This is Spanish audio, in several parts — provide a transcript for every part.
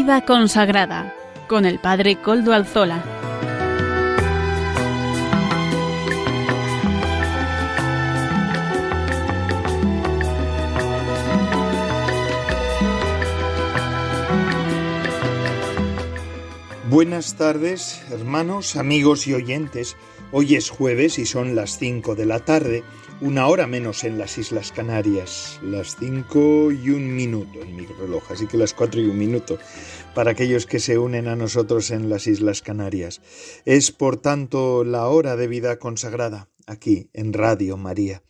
Vida consagrada con el Padre Coldo Alzola. Buenas tardes, hermanos, amigos y oyentes. Hoy es jueves y son las 5 de la tarde, una hora menos en las Islas Canarias, las 5 y un minuto en mi reloj, así que las 4 y un minuto para aquellos que se unen a nosotros en las Islas Canarias. Es por tanto la hora de vida consagrada aquí en Radio María.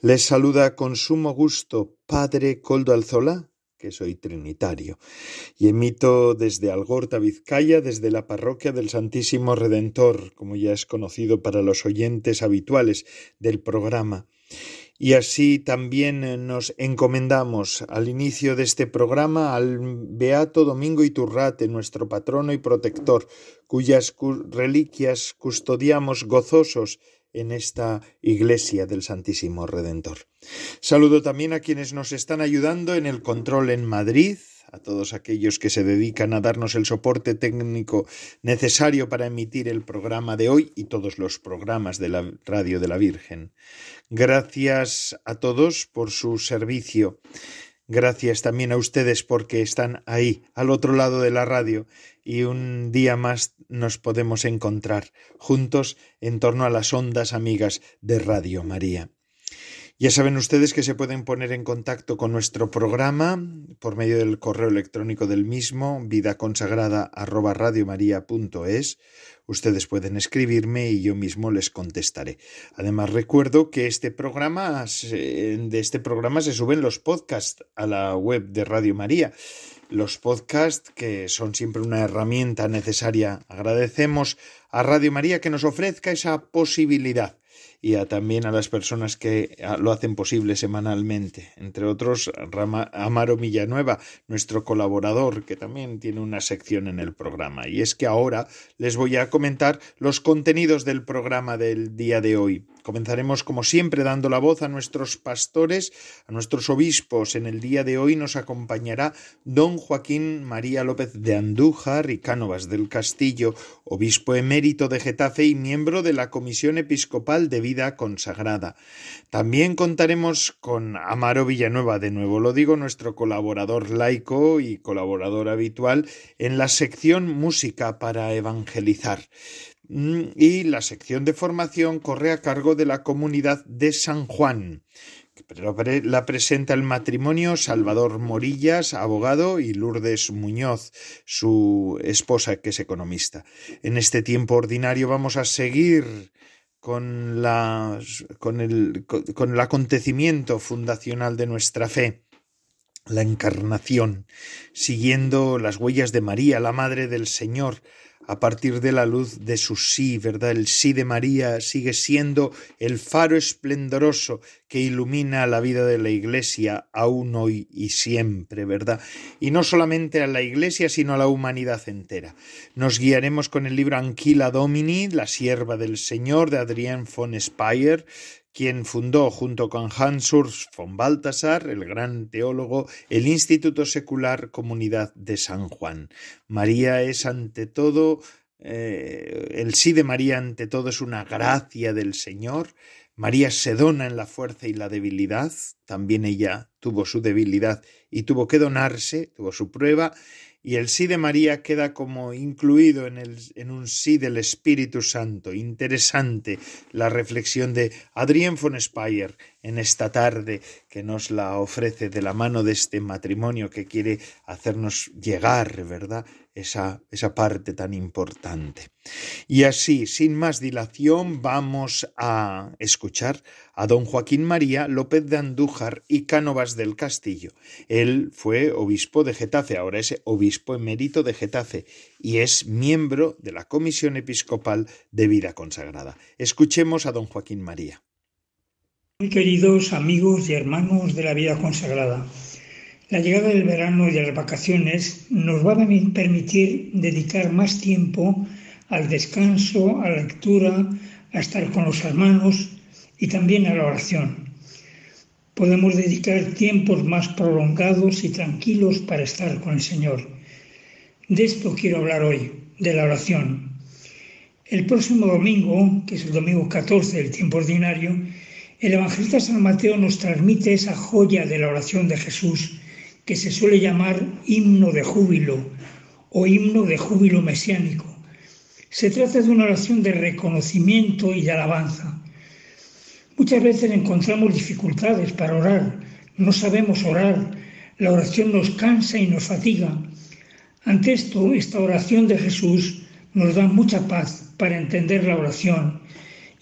Les saluda con sumo gusto Padre Coldo Alzola que soy trinitario, y emito desde Algorta, Vizcaya, desde la parroquia del Santísimo Redentor, como ya es conocido para los oyentes habituales del programa. Y así también eh, nos encomendamos al inicio de este programa al Beato Domingo Iturrate, nuestro patrono y protector, cuyas reliquias custodiamos gozosos en esta iglesia del Santísimo Redentor. Saludo también a quienes nos están ayudando en el control en Madrid, a todos aquellos que se dedican a darnos el soporte técnico necesario para emitir el programa de hoy y todos los programas de la Radio de la Virgen. Gracias a todos por su servicio. Gracias también a ustedes porque están ahí, al otro lado de la radio, y un día más nos podemos encontrar juntos en torno a las ondas amigas de Radio María. Ya saben ustedes que se pueden poner en contacto con nuestro programa por medio del correo electrónico del mismo, vidaconsagrada@radiomaria.es. Ustedes pueden escribirme y yo mismo les contestaré. Además recuerdo que este programa de este programa se suben los podcasts a la web de Radio María. Los podcasts que son siempre una herramienta necesaria. Agradecemos a Radio María que nos ofrezca esa posibilidad y a, también a las personas que lo hacen posible semanalmente, entre otros Amaro Villanueva, nuestro colaborador, que también tiene una sección en el programa. Y es que ahora les voy a comentar los contenidos del programa del día de hoy. Comenzaremos como siempre dando la voz a nuestros pastores, a nuestros obispos. En el día de hoy nos acompañará don Joaquín María López de Andújar y Cánovas del Castillo, obispo emérito de Getafe y miembro de la Comisión Episcopal de Vida Consagrada. También contaremos con Amaro Villanueva, de nuevo lo digo, nuestro colaborador laico y colaborador habitual en la sección Música para Evangelizar. Mm, y la sección de formación corre a cargo de la comunidad de San Juan. La presenta el matrimonio Salvador Morillas, abogado, y Lourdes Muñoz, su esposa, que es economista. En este tiempo ordinario vamos a seguir con, con el acontecimiento fundacional de nuestra fe la encarnación, siguiendo las huellas de María, la Madre del Señor, a partir de la luz de su sí, ¿verdad? El sí de María sigue siendo el faro esplendoroso que ilumina la vida de la Iglesia aún hoy y siempre, ¿verdad? Y no solamente a la Iglesia, sino a la humanidad entera. Nos guiaremos con el libro Anquila Domini, la sierva del Señor, de Adrián von Speyer, quien fundó junto con Hans Urs von Balthasar, el gran teólogo, el Instituto Secular Comunidad de San Juan. María es ante todo, eh, el sí de María ante todo es una gracia del Señor. María se dona en la fuerza y la debilidad, también ella tuvo su debilidad y tuvo que donarse, tuvo su prueba, y el sí de María queda como incluido en, el, en un sí del Espíritu Santo. Interesante la reflexión de Adrien von Speyer en esta tarde que nos la ofrece de la mano de este matrimonio que quiere hacernos llegar, ¿verdad? Esa, esa parte tan importante. Y así, sin más dilación, vamos a escuchar a don Joaquín María López de Andújar y Cánovas del Castillo. Él fue obispo de Getafe, ahora es obispo emérito de Getafe y es miembro de la Comisión Episcopal de Vida Consagrada. Escuchemos a don Joaquín María. Muy queridos amigos y hermanos de la vida consagrada, la llegada del verano y de las vacaciones nos va a permitir dedicar más tiempo al descanso, a la lectura, a estar con los hermanos y también a la oración. Podemos dedicar tiempos más prolongados y tranquilos para estar con el Señor. De esto quiero hablar hoy, de la oración. El próximo domingo, que es el domingo 14 del tiempo ordinario, el evangelista San Mateo nos transmite esa joya de la oración de Jesús que se suele llamar himno de júbilo o himno de júbilo mesiánico. Se trata de una oración de reconocimiento y de alabanza. Muchas veces encontramos dificultades para orar, no sabemos orar, la oración nos cansa y nos fatiga. Ante esto, esta oración de Jesús nos da mucha paz para entender la oración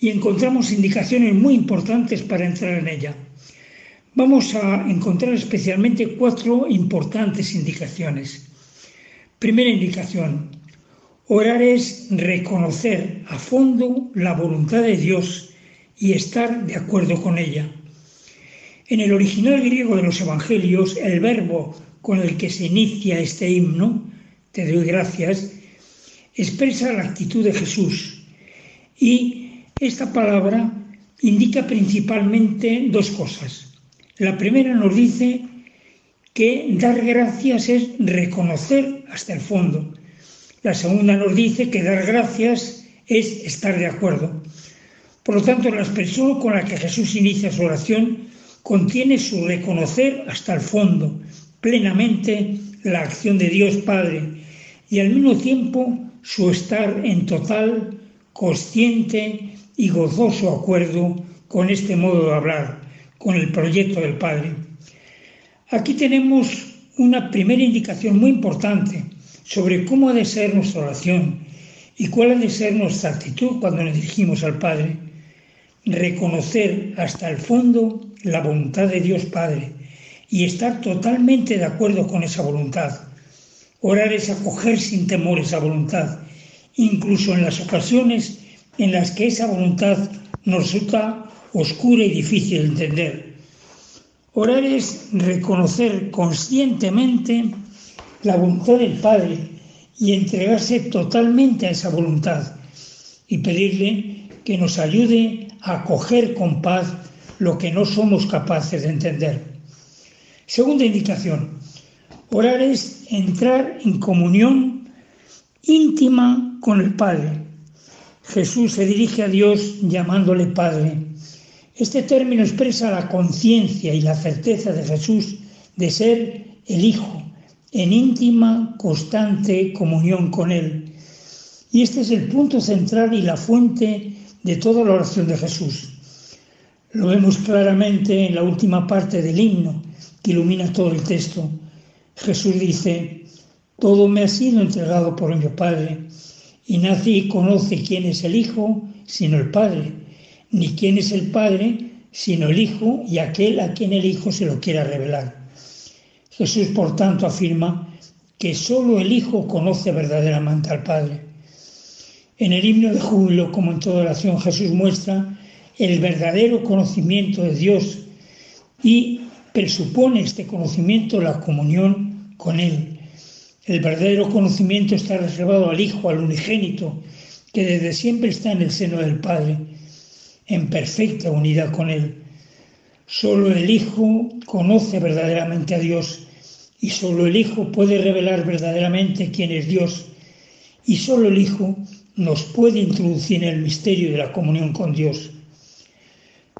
y encontramos indicaciones muy importantes para entrar en ella. Vamos a encontrar especialmente cuatro importantes indicaciones. Primera indicación, orar es reconocer a fondo la voluntad de Dios y estar de acuerdo con ella. En el original griego de los Evangelios, el verbo con el que se inicia este himno te doy gracias, expresa la actitud de Jesús. Y esta palabra indica principalmente dos cosas. La primera nos dice que dar gracias es reconocer hasta el fondo. La segunda nos dice que dar gracias es estar de acuerdo. Por lo tanto, la expresión con la que Jesús inicia su oración contiene su reconocer hasta el fondo, plenamente, la acción de Dios Padre y al mismo tiempo su estar en total, consciente y gozoso acuerdo con este modo de hablar, con el proyecto del Padre. Aquí tenemos una primera indicación muy importante sobre cómo ha de ser nuestra oración y cuál ha de ser nuestra actitud cuando nos dirigimos al Padre. Reconocer hasta el fondo la voluntad de Dios Padre y estar totalmente de acuerdo con esa voluntad Orar es acoger sin temor esa voluntad, incluso en las ocasiones en las que esa voluntad nos resulta oscura y difícil de entender. Orar es reconocer conscientemente la voluntad del Padre y entregarse totalmente a esa voluntad y pedirle que nos ayude a acoger con paz lo que no somos capaces de entender. Segunda indicación, Orar es entrar en comunión íntima con el Padre. Jesús se dirige a Dios llamándole Padre. Este término expresa la conciencia y la certeza de Jesús de ser el Hijo, en íntima, constante comunión con Él. Y este es el punto central y la fuente de toda la oración de Jesús. Lo vemos claramente en la última parte del himno que ilumina todo el texto. Jesús dice, todo me ha sido entregado por mi Padre, y nadie conoce quién es el Hijo sino el Padre, ni quién es el Padre sino el Hijo y aquel a quien el Hijo se lo quiera revelar. Jesús, por tanto, afirma que sólo el Hijo conoce verdaderamente al Padre. En el himno de júbilo, como en toda oración, Jesús muestra el verdadero conocimiento de Dios y presupone este conocimiento la comunión con Él. El verdadero conocimiento está reservado al Hijo, al unigénito, que desde siempre está en el seno del Padre, en perfecta unidad con Él. Solo el Hijo conoce verdaderamente a Dios y solo el Hijo puede revelar verdaderamente quién es Dios y solo el Hijo nos puede introducir en el misterio de la comunión con Dios.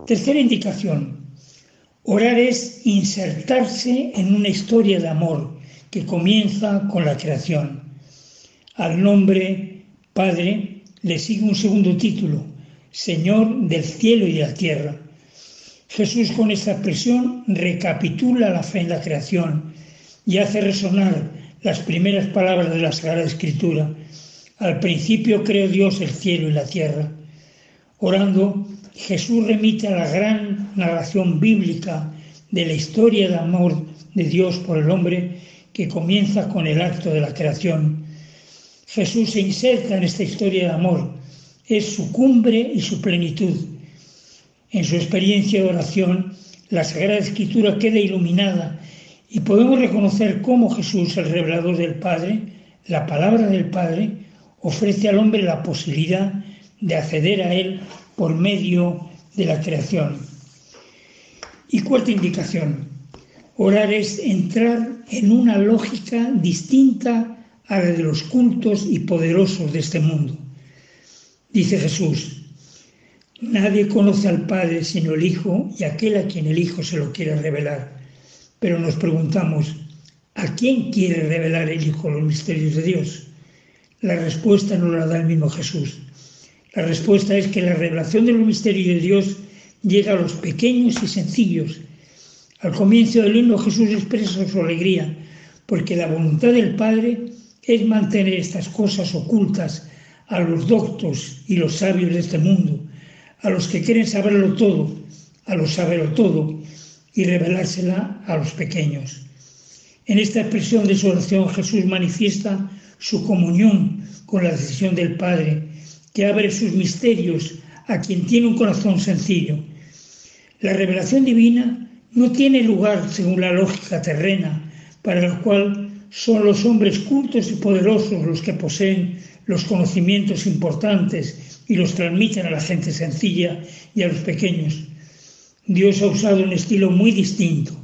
Tercera indicación, Orar es insertarse en una historia de amor que comienza con la creación. Al nombre Padre le sigue un segundo título, Señor del cielo y de la tierra. Jesús con esta expresión recapitula la fe en la creación y hace resonar las primeras palabras de la Sagrada Escritura. Al principio creó Dios el cielo y la tierra. Orando, Jesús remite a la gran narración bíblica de la historia de amor de Dios por el hombre que comienza con el acto de la creación. Jesús se inserta en esta historia de amor, es su cumbre y su plenitud. En su experiencia de oración, la Sagrada Escritura queda iluminada y podemos reconocer cómo Jesús, el revelador del Padre, la palabra del Padre, ofrece al hombre la posibilidad de acceder a Él por medio de la creación. Y cuarta indicación, orar es entrar en una lógica distinta a la de los cultos y poderosos de este mundo. Dice Jesús, nadie conoce al Padre sino el Hijo y aquel a quien el Hijo se lo quiere revelar. Pero nos preguntamos, ¿a quién quiere revelar el Hijo los misterios de Dios? La respuesta no la da el mismo Jesús. La respuesta es que la revelación de los misterios de Dios llega a los pequeños y sencillos. Al comienzo del himno Jesús expresa su alegría, porque la voluntad del Padre es mantener estas cosas ocultas a los doctos y los sabios de este mundo, a los que quieren saberlo todo, a los saberlo todo, y revelársela a los pequeños. En esta expresión de su oración Jesús manifiesta su comunión con la decisión del Padre, que abre sus misterios a quien tiene un corazón sencillo. La revelación divina no tiene lugar según la lógica terrena, para la cual son los hombres cultos y poderosos los que poseen los conocimientos importantes y los transmiten a la gente sencilla y a los pequeños. Dios ha usado un estilo muy distinto,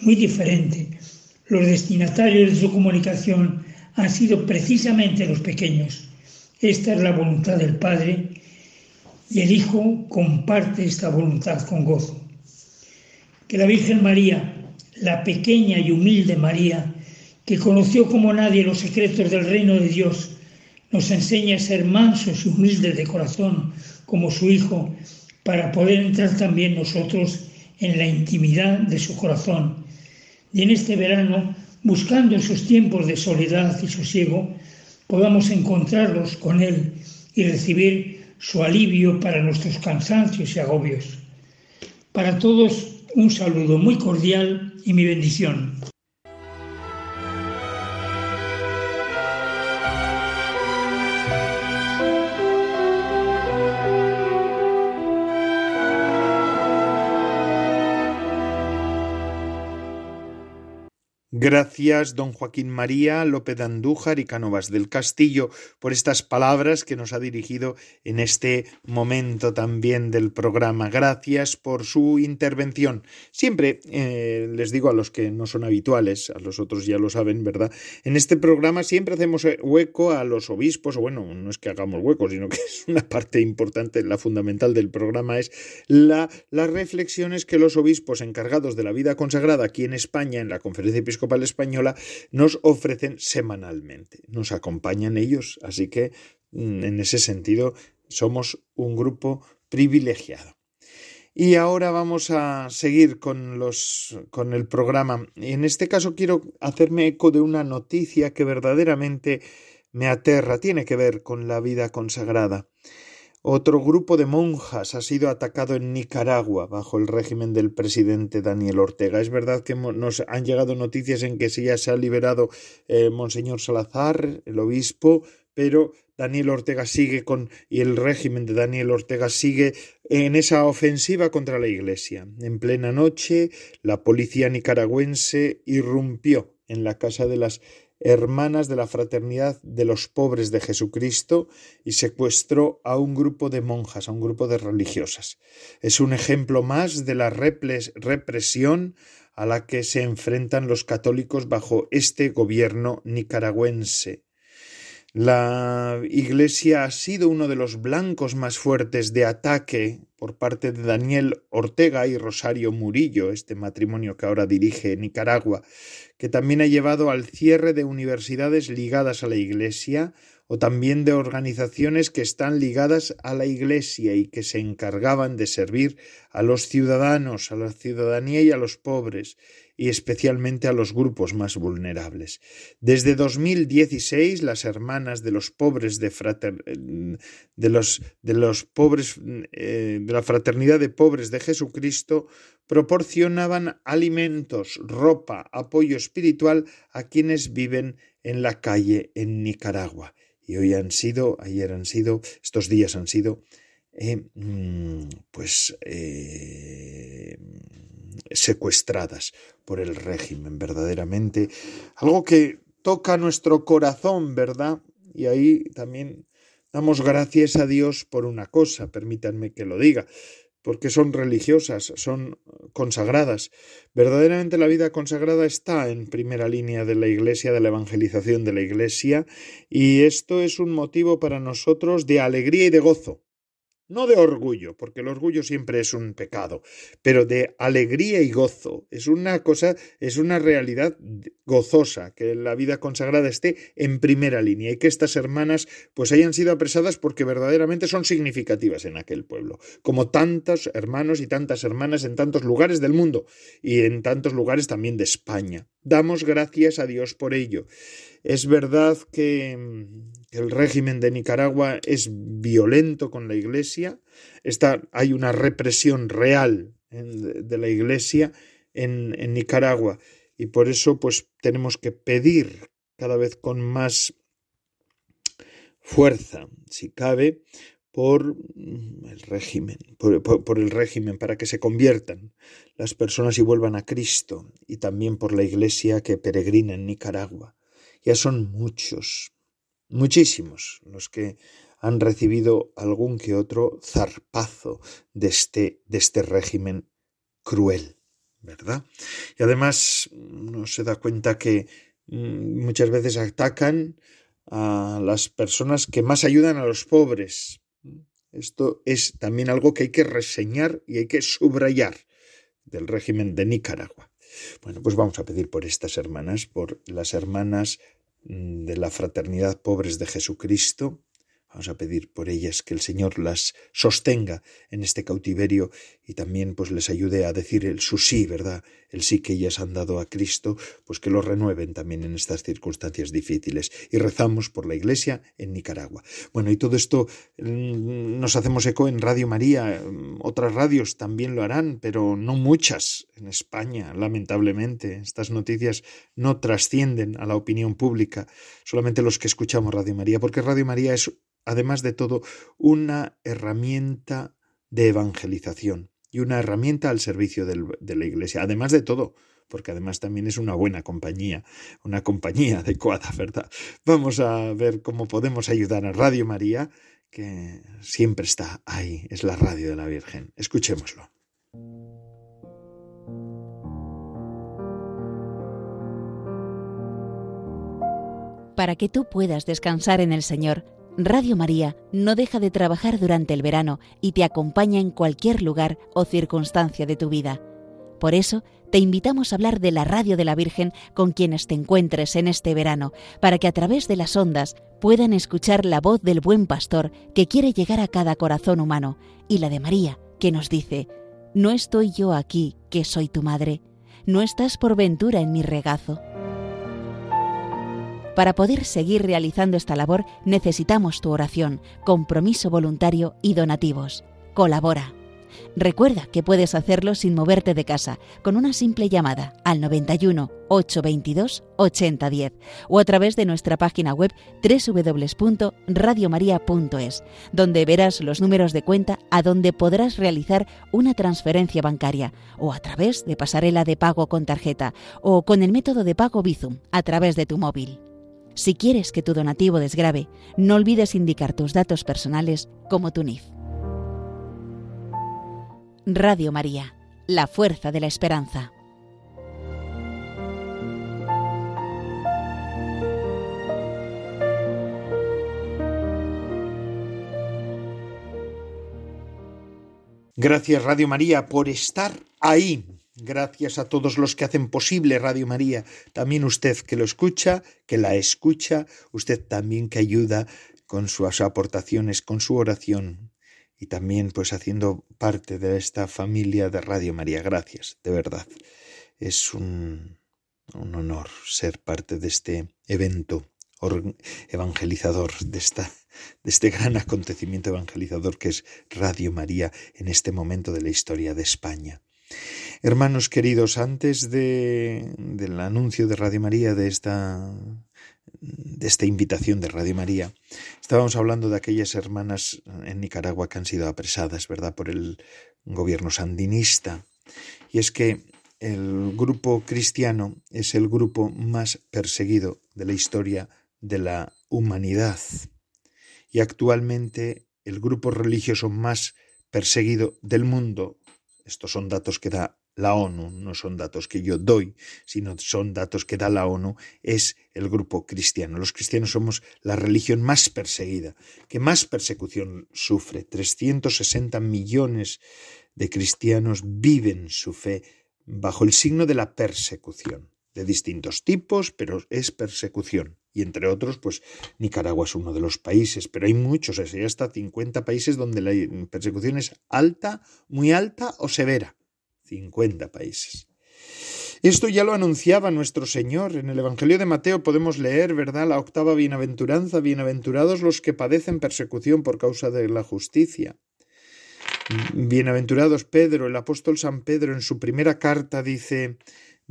muy diferente. Los destinatarios de su comunicación han sido precisamente los pequeños. Esta es la voluntad del Padre y el Hijo comparte esta voluntad con gozo. Que la Virgen María, la pequeña y humilde María, que conoció como nadie los secretos del reino de Dios, nos enseña a ser mansos y humildes de corazón como su Hijo, para poder entrar también nosotros en la intimidad de su corazón. Y en este verano, buscando esos tiempos de soledad y sosiego, podamos encontrarlos con Él y recibir su alivio para nuestros cansancios y agobios. Para todos, un saludo muy cordial y mi bendición. Gracias, don Joaquín María López Andújar y Cánovas del Castillo, por estas palabras que nos ha dirigido en este momento también del programa. Gracias por su intervención. Siempre eh, les digo a los que no son habituales, a los otros ya lo saben, ¿verdad? En este programa siempre hacemos hueco a los obispos, o bueno, no es que hagamos hueco, sino que es una parte importante, la fundamental del programa es la, las reflexiones que los obispos encargados de la vida consagrada aquí en España, en la Conferencia Episcopal, Española nos ofrecen semanalmente. Nos acompañan ellos, así que mm, en ese sentido somos un grupo privilegiado. Y ahora vamos a seguir con, los, con el programa. En este caso quiero hacerme eco de una noticia que verdaderamente me aterra, tiene que ver con la vida consagrada. Otro grupo de monjas ha sido atacado en Nicaragua bajo el régimen del presidente Daniel Ortega. Es verdad que nos han llegado noticias en que ya se ha liberado eh, Monseñor Salazar, el obispo, pero Daniel Ortega sigue con y el régimen de Daniel Ortega sigue en esa ofensiva contra la Iglesia. En plena noche, la policía nicaragüense irrumpió en la casa de las hermanas de la Fraternidad de los Pobres de Jesucristo y secuestró a un grupo de monjas, a un grupo de religiosas. Es un ejemplo más de la represión a la que se enfrentan los católicos bajo este gobierno nicaragüense. La Iglesia ha sido uno de los blancos más fuertes de ataque por parte de Daniel Ortega y Rosario Murillo, este matrimonio que ahora dirige Nicaragua, que también ha llevado al cierre de universidades ligadas a la Iglesia o también de organizaciones que están ligadas a la Iglesia y que se encargaban de servir a los ciudadanos, a la ciudadanía y a los pobres, y especialmente a los grupos más vulnerables. Desde 2016, las hermanas de los pobres de, de, los, de los pobres eh, de la fraternidad de pobres de Jesucristo proporcionaban alimentos, ropa, apoyo espiritual a quienes viven en la calle en Nicaragua. Y hoy han sido, ayer han sido, estos días han sido, eh, mm, pues eh, secuestradas por el régimen, verdaderamente. Algo que toca nuestro corazón, ¿verdad? Y ahí también damos gracias a Dios por una cosa, permítanme que lo diga, porque son religiosas, son consagradas. Verdaderamente la vida consagrada está en primera línea de la Iglesia, de la evangelización de la Iglesia, y esto es un motivo para nosotros de alegría y de gozo no de orgullo, porque el orgullo siempre es un pecado, pero de alegría y gozo. Es una cosa, es una realidad gozosa, que la vida consagrada esté en primera línea y que estas hermanas pues hayan sido apresadas porque verdaderamente son significativas en aquel pueblo, como tantos hermanos y tantas hermanas en tantos lugares del mundo y en tantos lugares también de España. Damos gracias a Dios por ello. Es verdad que el régimen de Nicaragua es violento con la Iglesia, está, hay una represión real de la Iglesia en, Nicaragua y por eso pues tenemos que pedir cada vez con más fuerza, si cabe, por el régimen, por, el régimen, para que se conviertan las personas y vuelvan a Cristo, y también por la Iglesia que peregrina en Nicaragua. Ya son muchos, muchísimos los que han recibido algún que otro zarpazo de este, de este régimen cruel, ¿verdad? Y además uno se da cuenta que mm, muchas veces atacan a las personas que más ayudan a los pobres. Esto es también algo que hay que reseñar y hay que subrayar del régimen de Nicaragua. Bueno, pues vamos a pedir por estas hermanas, por las hermanas de la fraternidad pobres de Jesucristo, Vamos a pedir por ellas que el Señor las sostenga en este cautiverio y también pues les ayude a decir el su sí, ¿verdad? El sí que ellas han dado a Cristo, pues que lo renueven también en estas circunstancias difíciles. Y rezamos por la Iglesia en Nicaragua. Bueno, y todo esto mm, nos hacemos eco en Radio María. Otras radios también lo harán, pero no muchas en España, lamentablemente. Estas noticias no trascienden a la opinión pública, solamente los que escuchamos Radio María, porque Radio María es además de todo, una herramienta de evangelización y una herramienta al servicio de la Iglesia, además de todo, porque además también es una buena compañía, una compañía adecuada, ¿verdad? Vamos a ver cómo podemos ayudar a Radio María, que siempre está ahí, es la radio de la Virgen. Escuchémoslo. Para que tú puedas descansar en el Señor, Radio María no deja de trabajar durante el verano y te acompaña en cualquier lugar o circunstancia de tu vida. Por eso, te invitamos a hablar de la Radio de la Virgen con quienes te encuentres en este verano, para que a través de las ondas puedan escuchar la voz del buen pastor que quiere llegar a cada corazón humano, y la de María, que nos dice, No estoy yo aquí, que soy tu madre, no estás por ventura en mi regazo. Para poder seguir realizando esta labor necesitamos tu oración, compromiso voluntario y donativos. Colabora. Recuerda que puedes hacerlo sin moverte de casa, con una simple llamada al 91 822 8010 o a través de nuestra página web www.radiomaria.es, donde verás los números de cuenta a donde podrás realizar una transferencia bancaria o a través de pasarela de pago con tarjeta o con el método de pago Bizum a través de tu móvil. Si quieres que tu donativo desgrabe, no olvides indicar tus datos personales como tu NIF. Radio María, la fuerza de la esperanza. Gracias Radio María por estar ahí Gracias a todos los que hacen posible Radio María, también usted que lo escucha, que la escucha, usted también que ayuda con sus aportaciones, con su oración y también pues haciendo parte de esta familia de Radio María. Gracias, de verdad. Es un, un honor ser parte de este evento evangelizador, de, esta, de este gran acontecimiento evangelizador que es Radio María en este momento de la historia de España. Hermanos queridos, antes de, del anuncio de Radio María, de esta, de esta invitación de Radio María, estábamos hablando de aquellas hermanas en Nicaragua que han sido apresadas, ¿verdad?, por el gobierno sandinista. Y es que el grupo cristiano es el grupo más perseguido de la historia de la humanidad. Y actualmente el grupo religioso más perseguido del mundo. Estos son datos que da la ONU, no son datos que yo doy, sino son datos que da la ONU, es el grupo cristiano. Los cristianos somos la religión más perseguida, que más persecución sufre. 360 millones de cristianos viven su fe bajo el signo de la persecución, de distintos tipos, pero es persecución. Y entre otros, pues Nicaragua es uno de los países, pero hay muchos, hay hasta 50 países donde la persecución es alta, muy alta o severa. 50 países. Esto ya lo anunciaba nuestro Señor. En el Evangelio de Mateo podemos leer, ¿verdad?, la octava bienaventuranza, bienaventurados los que padecen persecución por causa de la justicia. Bienaventurados Pedro, el apóstol San Pedro en su primera carta dice,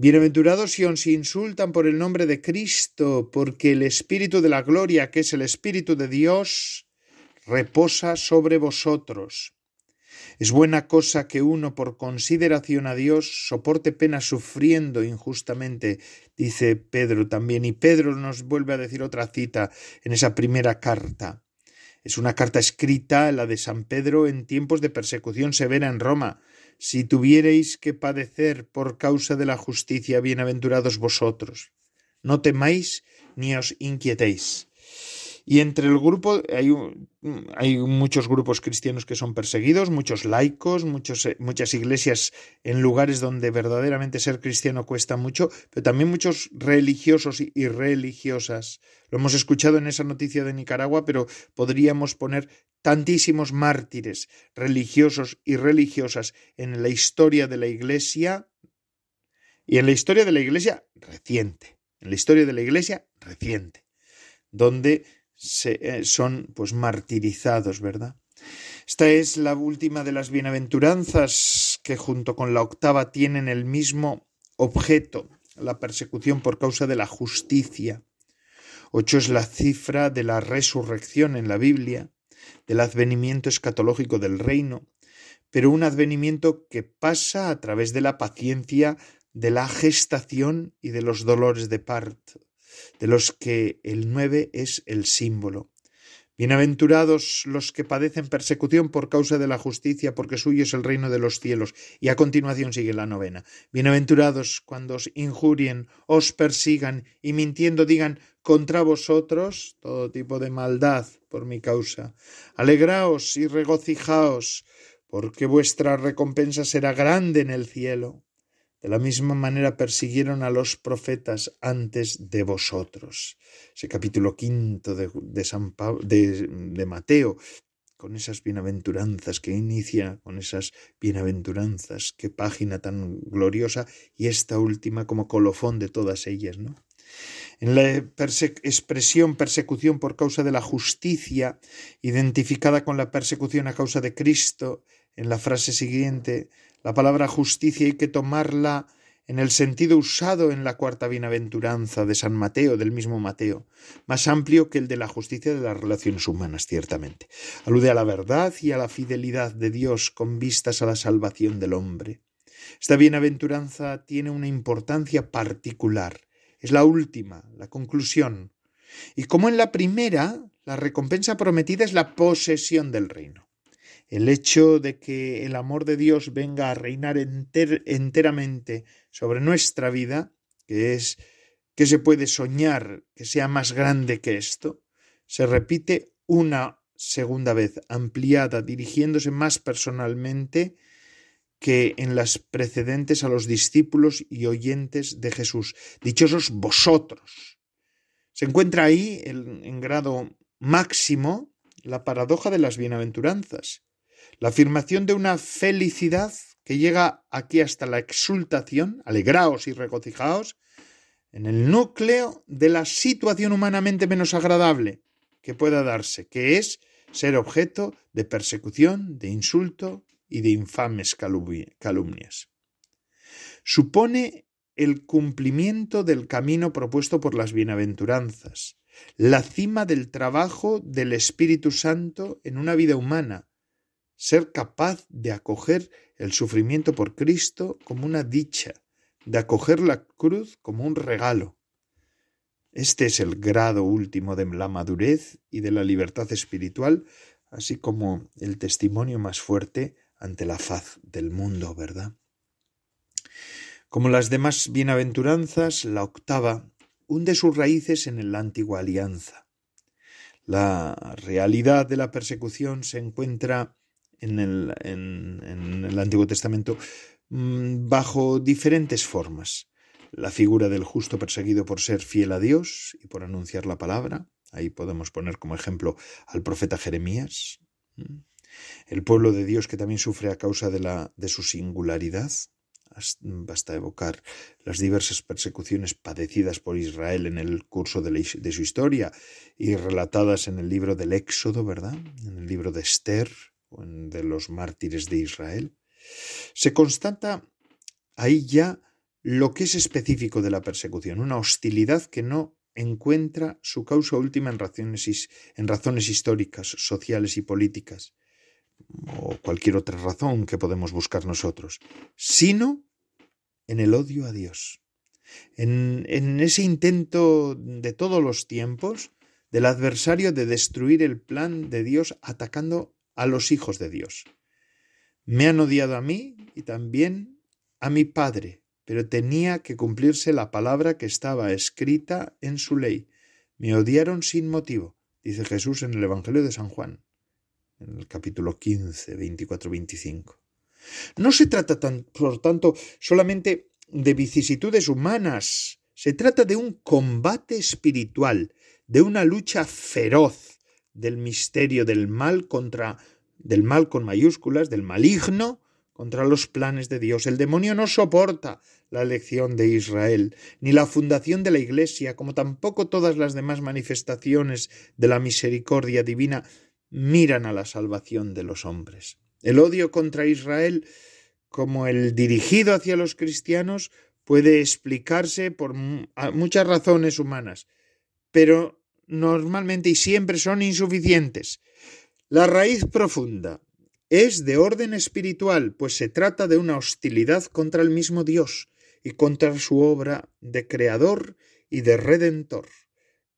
Bienaventurados si os insultan por el nombre de Cristo, porque el Espíritu de la gloria, que es el Espíritu de Dios, reposa sobre vosotros. Es buena cosa que uno, por consideración a Dios, soporte pena sufriendo injustamente, dice Pedro también. Y Pedro nos vuelve a decir otra cita en esa primera carta. Es una carta escrita, la de San Pedro, en tiempos de persecución severa en Roma. Si tuviereis que padecer por causa de la justicia, bienaventurados vosotros. No temáis ni os inquietéis. Y entre el grupo hay, muchos grupos cristianos que son perseguidos, muchos laicos, eh, muchas iglesias en lugares donde verdaderamente ser cristiano cuesta mucho, pero también muchos religiosos y religiosas. Lo hemos escuchado en esa noticia de Nicaragua, pero podríamos poner tantísimos mártires religiosos y religiosas en la historia de la iglesia y en la historia de la iglesia reciente, en la historia de la iglesia reciente, donde eh, son pues martirizados, ¿verdad? Esta es la última de las bienaventuranzas que junto con la octava tienen el mismo objeto, la persecución por causa de la justicia. Ocho es la cifra de la resurrección en la Biblia, del advenimiento escatológico del reino, pero un advenimiento que pasa a través de la paciencia, de la gestación y de los dolores de parto de los que el nueve es el símbolo. Bienaventurados los que padecen persecución por causa de la justicia, porque suyo es el reino de los cielos. Y a continuación sigue la novena. Bienaventurados cuando os injurien, os persigan y mintiendo digan contra vosotros todo tipo de maldad por mi causa. Alegraos y regocijaos, porque vuestra recompensa será grande en el cielo de la misma manera persiguieron a los profetas antes de vosotros. Ese capítulo quinto de, San de, de Mateo, con esas bienaventuranzas que inicia, con esas bienaventuranzas, qué página tan gloriosa, y esta última como colofón de todas ellas, ¿no? En la expresión persecución por causa de la justicia, identificada con la persecución a causa de Cristo, en la frase siguiente, la palabra justicia hay que tomarla en el sentido usado en la cuarta bienaventuranza de San Mateo, del mismo Mateo, más amplio que el de la justicia de las relaciones humanas, ciertamente. Alude a la verdad y a la fidelidad de Dios con vistas a la salvación del hombre. Esta bienaventuranza tiene una importancia particular. Es la última, la conclusión. Y como en la primera, la recompensa prometida es la posesión del reino. El hecho de que el amor de Dios venga a reinar enteramente sobre nuestra vida, que es que se puede soñar que sea más grande que esto, se repite una segunda vez, ampliada, dirigiéndose más personalmente que en las precedentes a los discípulos y oyentes de Jesús. Dichosos vosotros. Se encuentra ahí en grado máximo la paradoja de las bienaventuranzas la afirmación de una felicidad que llega aquí hasta la exultación, alegraos y regocijaos, en el núcleo de la situación humanamente menos agradable que pueda darse, que es ser objeto de persecución, de insulto y de infames calumnias. Supone el cumplimiento del camino propuesto por las bienaventuranzas, la cima del trabajo del Espíritu Santo en una vida humana, ser capaz de acoger el sufrimiento por Cristo como una dicha, de acoger la cruz como un regalo. Este es el grado último de la madurez y de la libertad espiritual así como el testimonio más fuerte ante la faz del mundo, ¿verdad? Como las demás bienaventuranzas, la octava hunde sus raíces en la antigua alianza. La realidad de la persecución se encuentra en el, en el Antiguo Testamento mm, bajo diferentes formas. La figura del justo perseguido por ser fiel a Dios y por anunciar la palabra. Ahí podemos poner como ejemplo al profeta Jeremías. El pueblo de Dios que también sufre a causa de, la, de su singularidad. Basta evocar las diversas persecuciones padecidas por Israel en el curso de, su historia y relatadas en el libro del Éxodo, ¿verdad? En el libro de Esther de los mártires de Israel. Se constata ahí ya lo que es específico de la persecución, una hostilidad que no encuentra su causa última en razones, en razones históricas, sociales y políticas, o cualquier otra razón que podemos buscar nosotros, sino en el odio a Dios, en, en ese intento de todos los tiempos del adversario de destruir el plan de Dios atacando a los hijos de Dios. Me han odiado a mí y también a mi Padre, pero tenía que cumplirse la palabra que estaba escrita en su ley. Me odiaron sin motivo, dice Jesús en el Evangelio de San Juan en el capítulo 15, 24-25. No se trata, tan, por tanto, solamente de vicisitudes humanas, se trata de un combate espiritual, de una lucha feroz del misterio del mal contra del mal con mayúsculas, del maligno contra los planes de Dios. El demonio no soporta la elección de Israel, ni la fundación de la Iglesia, como tampoco todas las demás manifestaciones de la misericordia divina miran a la salvación de los hombres. El odio contra Israel, como el dirigido hacia los cristianos, puede explicarse por muchas razones humanas, pero normalmente y siempre son insuficientes. La raíz profunda es de orden espiritual, pues se trata de una hostilidad contra el mismo Dios y contra su obra de creador y de redentor.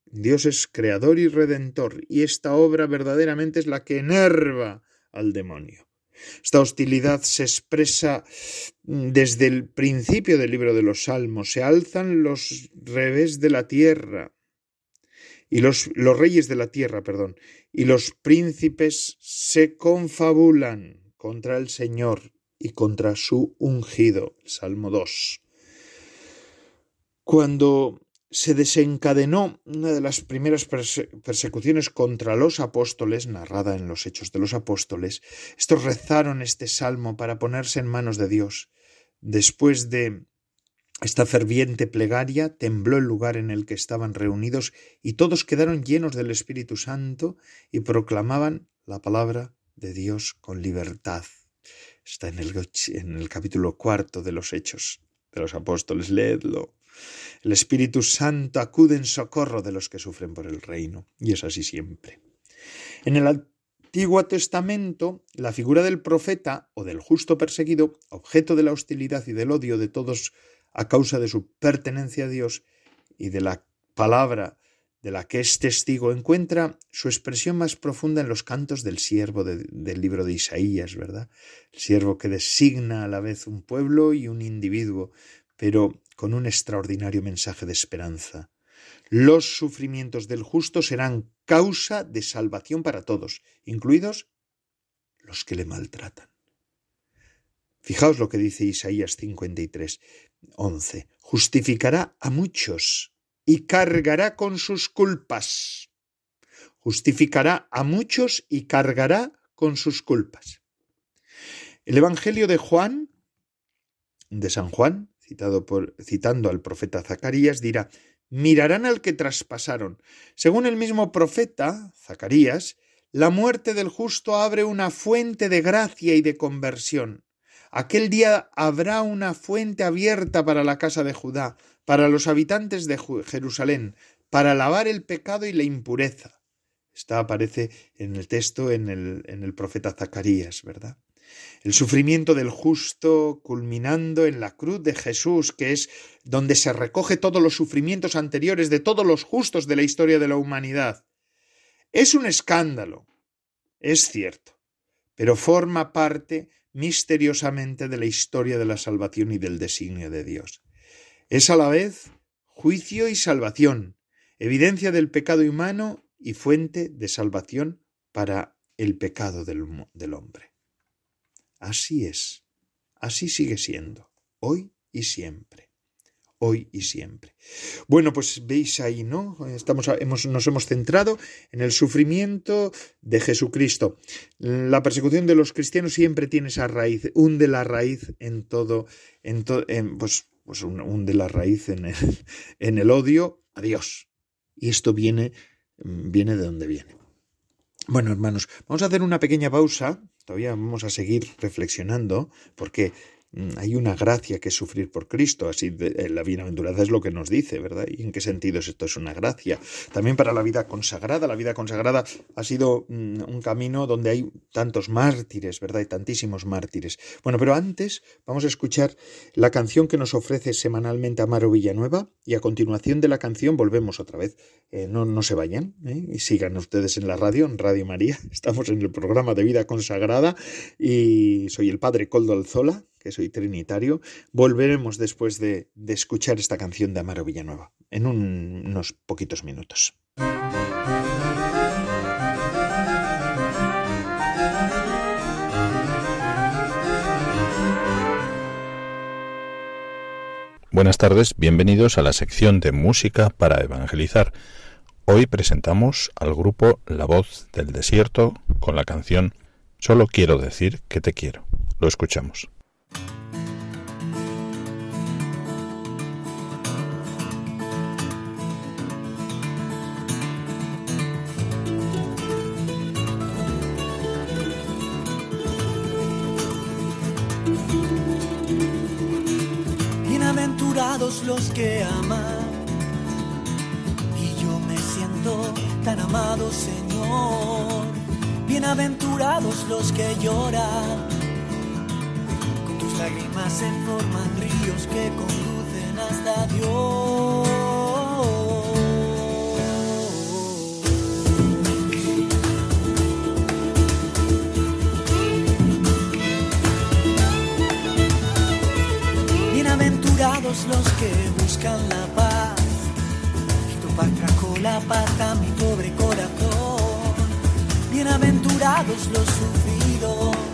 Dios es creador y redentor, y esta obra verdaderamente es la que enerva al demonio. Esta hostilidad se expresa mm, desde el principio del libro de los Salmos. Se alzan los revés de la tierra y los, los reyes de la tierra, perdón, y los príncipes se confabulan contra el Señor y contra su ungido. Salmo 2. Cuando se desencadenó una de las primeras persecuciones contra los apóstoles, narrada en los Hechos de los Apóstoles. Estos rezaron este salmo para ponerse en manos de Dios. Después de esta ferviente plegaria, tembló el lugar en el que estaban reunidos y todos quedaron llenos del Espíritu Santo y proclamaban la palabra de Dios con libertad. Está en el, en el capítulo cuarto de los Hechos de los Apóstoles. Leedlo. El Espíritu Santo acude en socorro de los que sufren por el reino, y es así siempre. En el Antiguo Testamento, la figura del profeta o del justo perseguido, objeto de la hostilidad y del odio de todos a causa de su pertenencia a Dios y de la palabra de la que es testigo, encuentra su expresión más profunda en los cantos del siervo del libro de Isaías, ¿verdad? El siervo que designa a la vez un pueblo y un individuo, pero con un extraordinario mensaje de esperanza. Los sufrimientos del justo serán causa de salvación para todos, incluidos los que le maltratan. Fijaos lo que dice Isaías 53, 11. Justificará a muchos y cargará con sus culpas. Justificará a muchos y cargará con sus culpas. El Evangelio de Juan, de San Juan, citando al profeta Zacarías, dirá, mirarán al que traspasaron. Según el mismo profeta, Zacarías, la muerte del justo abre una fuente de gracia y de conversión. Aquel día habrá una fuente abierta para la casa de Judá, para los habitantes de Jerusalén, para lavar el pecado y la impureza. Esta aparece en el texto en el, en el profeta Zacarías, ¿verdad? El sufrimiento del justo culminando en la cruz de Jesús, que es donde se recoge todos los sufrimientos anteriores de todos los justos de la historia de la humanidad. Es un escándalo es cierto, pero forma parte misteriosamente de la historia de la salvación y del designio de Dios. Es a la vez juicio y salvación, evidencia del pecado humano y fuente de salvación para el pecado del, hombre. Así es, así sigue siendo, hoy y siempre hoy y siempre. Bueno, pues veis ahí, ¿no? Estamos, hemos, nos hemos centrado en el sufrimiento de Jesucristo. La persecución de los cristianos siempre tiene esa raíz, hunde la raíz en todo, en, pues, pues hunde la raíz en el, en el odio a Dios. Y esto viene, viene de donde viene. Bueno, hermanos, vamos a hacer una pequeña pausa. Todavía vamos a seguir reflexionando, porque hay una gracia que es sufrir por Cristo, así eh, la bienaventuranza es lo que nos dice, ¿verdad? ¿Y en qué sentido es esto es una gracia? También para la vida consagrada, la vida consagrada ha sido mm, un camino donde hay tantos mártires, ¿verdad? Y tantísimos mártires. Bueno, pero antes vamos a escuchar la canción que nos ofrece semanalmente Amaro Villanueva y a continuación de la canción volvemos otra vez. Eh, no, no se vayan ¿eh? y sigan ustedes en la radio, en Radio María. Estamos en el programa de vida consagrada y soy el padre Coldo Alzola que soy trinitario, volveremos después de, escuchar esta canción de Amaro Villanueva, en unos poquitos minutos. Buenas tardes, bienvenidos a la sección de música para evangelizar. Hoy presentamos al grupo La Voz del Desierto con la canción Solo quiero decir que te quiero. Lo escuchamos. Bienaventurados los que aman, y yo me siento tan amado, Señor. Bienaventurados los que lloran lágrimas se forman ríos que conducen hasta Dios. Bienaventurados los que buscan la paz, y tu paz trajo la paz a mi pobre corazón. Bienaventurados los sufridos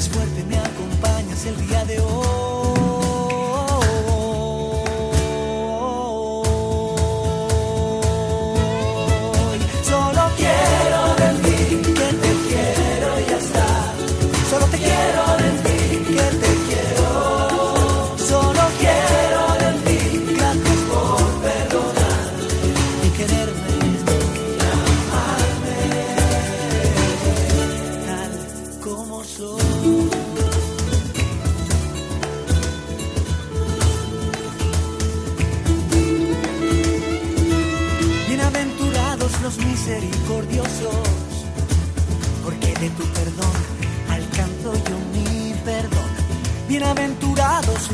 fuerte, me acompañas el día de hoy.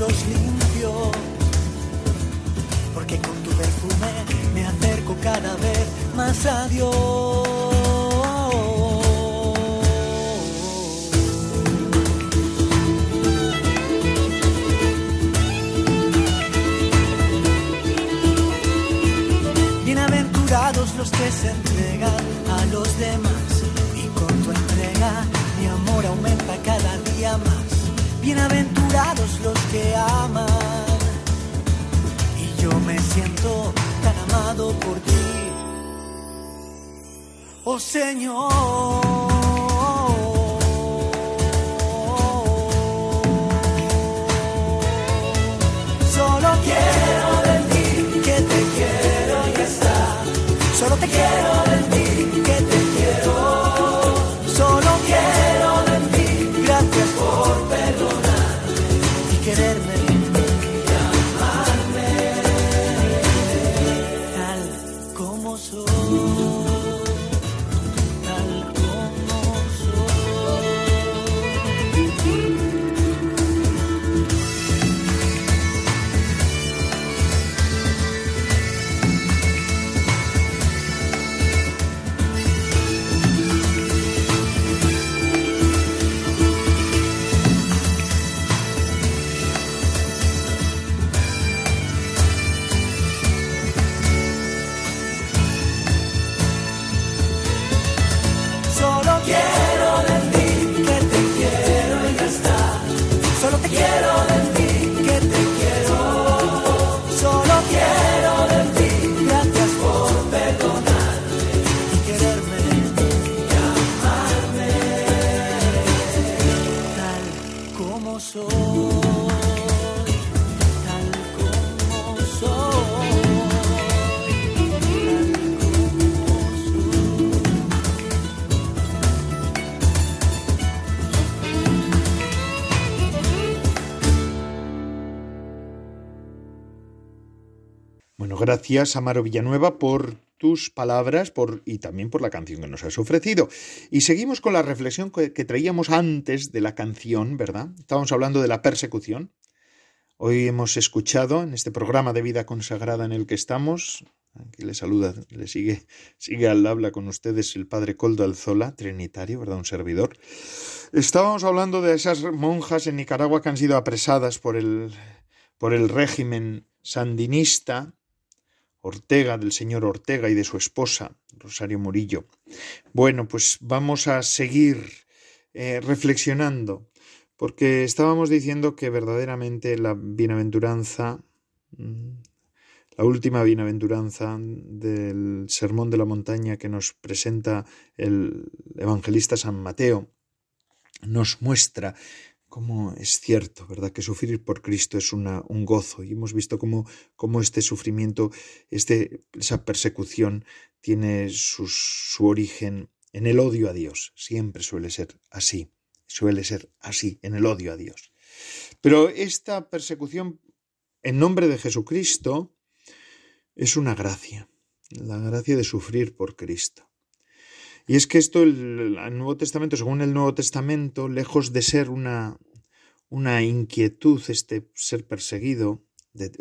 Los limpios, porque con tu perfume me acerco cada vez más a Dios. Bienaventurados los que se entregan a los demás Bienaventurados los que aman. Y yo me siento tan amado por ti. Oh Señor. Solo quiero decir que te quiero y gracias, Amaro Villanueva, por tus palabras y también por la canción que nos has ofrecido. Y seguimos con la reflexión que, que traíamos antes de la canción, ¿verdad? Estábamos hablando de la persecución. Hoy hemos escuchado en este programa de vida consagrada en el que estamos, aquí le saluda, le sigue, sigue al habla con ustedes el padre Coldo Alzola, trinitario, ¿verdad? Un servidor. Estábamos hablando de esas monjas en Nicaragua que han sido apresadas por el, por el régimen sandinista, Ortega, del señor Ortega y de su esposa, Rosario Murillo. Bueno, pues vamos a seguir eh, reflexionando porque estábamos diciendo que verdaderamente la bienaventuranza, mm, la última bienaventuranza del Sermón de la Montaña que nos presenta el evangelista San Mateo, nos muestra cómo es cierto, ¿verdad? Que sufrir por Cristo es una, un gozo. Y hemos visto cómo, cómo este sufrimiento, este, esa persecución, tiene su origen en el odio a Dios. Siempre suele ser así suele ser así, en el odio a Dios. Pero esta persecución en nombre de Jesucristo es una gracia, la gracia de sufrir por Cristo. Y es que esto, el, Nuevo Testamento, según el Nuevo Testamento, lejos de ser una, una inquietud, este ser perseguido,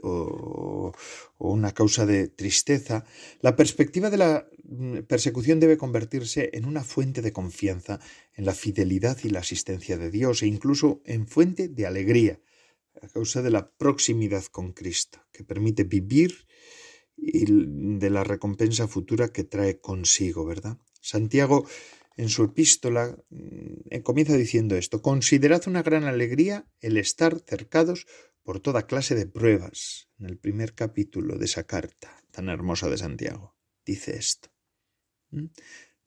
o, una causa de tristeza, la perspectiva de la mm, persecución debe convertirse en una fuente de confianza en la fidelidad y la asistencia de Dios e incluso en fuente de alegría a causa de la proximidad con Cristo, que permite vivir y de la recompensa futura que trae consigo, ¿verdad? Santiago en su epístola mm, comienza diciendo esto, considerad una gran alegría el estar cercados por toda clase de pruebas. En el primer capítulo de esa carta tan hermosa de Santiago dice esto.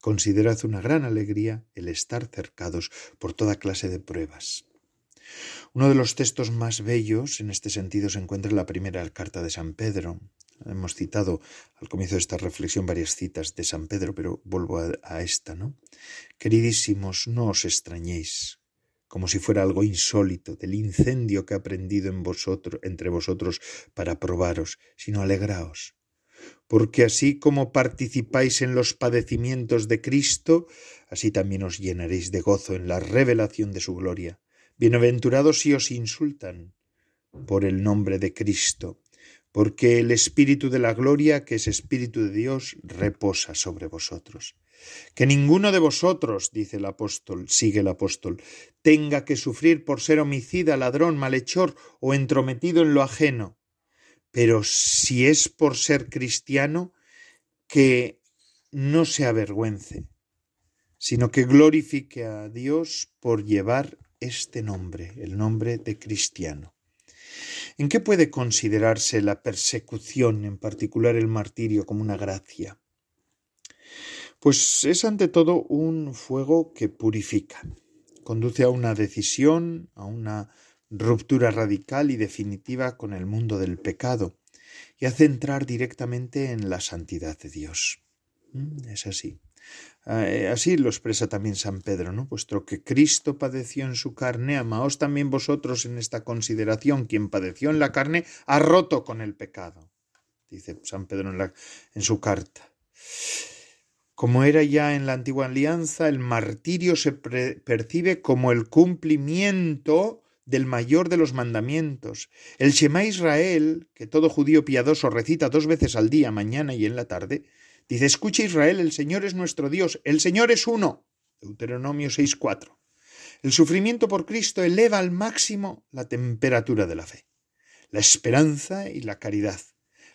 Considerad una gran alegría el estar cercados por toda clase de pruebas. Uno de los textos más bellos en este sentido se encuentra en la primera carta de San Pedro. Hemos citado al comienzo de esta reflexión varias citas de San Pedro, pero vuelvo a, esta, ¿no? Queridísimos, no os extrañéis como si fuera algo insólito, del incendio que ha prendido en vosotros, entre vosotros para probaros, sino alegraos. Porque así como participáis en los padecimientos de Cristo, así también os llenaréis de gozo en la revelación de su gloria. Bienaventurados si os insultan por el nombre de Cristo, porque el Espíritu de la gloria, que es Espíritu de Dios, reposa sobre vosotros. Que ninguno de vosotros, dice el apóstol, sigue el apóstol, tenga que sufrir por ser homicida, ladrón, malhechor o entrometido en lo ajeno. Pero si es por ser cristiano, que no se avergüence, sino que glorifique a Dios por llevar este nombre, el nombre de cristiano. ¿En qué puede considerarse la persecución, en particular el martirio, como una gracia? Pues es ante todo un fuego que purifica, conduce a una decisión, a una ruptura radical y definitiva con el mundo del pecado y hace entrar directamente en la santidad de Dios. Mm, es así. Ah, eh, así lo expresa también San Pedro, ¿no? Puesto que Cristo padeció en su carne, amaos también vosotros en esta consideración. Quien padeció en la carne ha roto con el pecado, dice San Pedro en, en su carta. Como era ya en la antigua alianza, el martirio se percibe como el cumplimiento del mayor de los mandamientos. El Shema Israel, que todo judío piadoso recita dos veces al día, mañana y en la tarde, dice, escucha Israel, el Señor es nuestro Dios, el Señor es uno. Deuteronomio 6.4. El sufrimiento por Cristo eleva al máximo la temperatura de la fe, la esperanza y la caridad.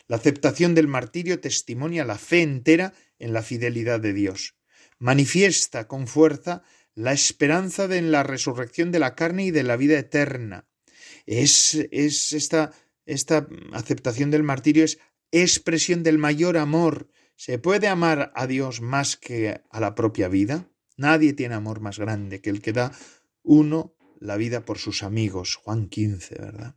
La aceptación del martirio testimonia la fe entera en la fidelidad de Dios. Manifiesta con fuerza la esperanza de en la resurrección de la carne y de la vida eterna. Es, es esta, esta aceptación del martirio es expresión del mayor amor. ¿Se puede amar a Dios más que a la propia vida? Nadie tiene amor más grande que el que da uno la vida por sus amigos. Juan 15, ¿verdad?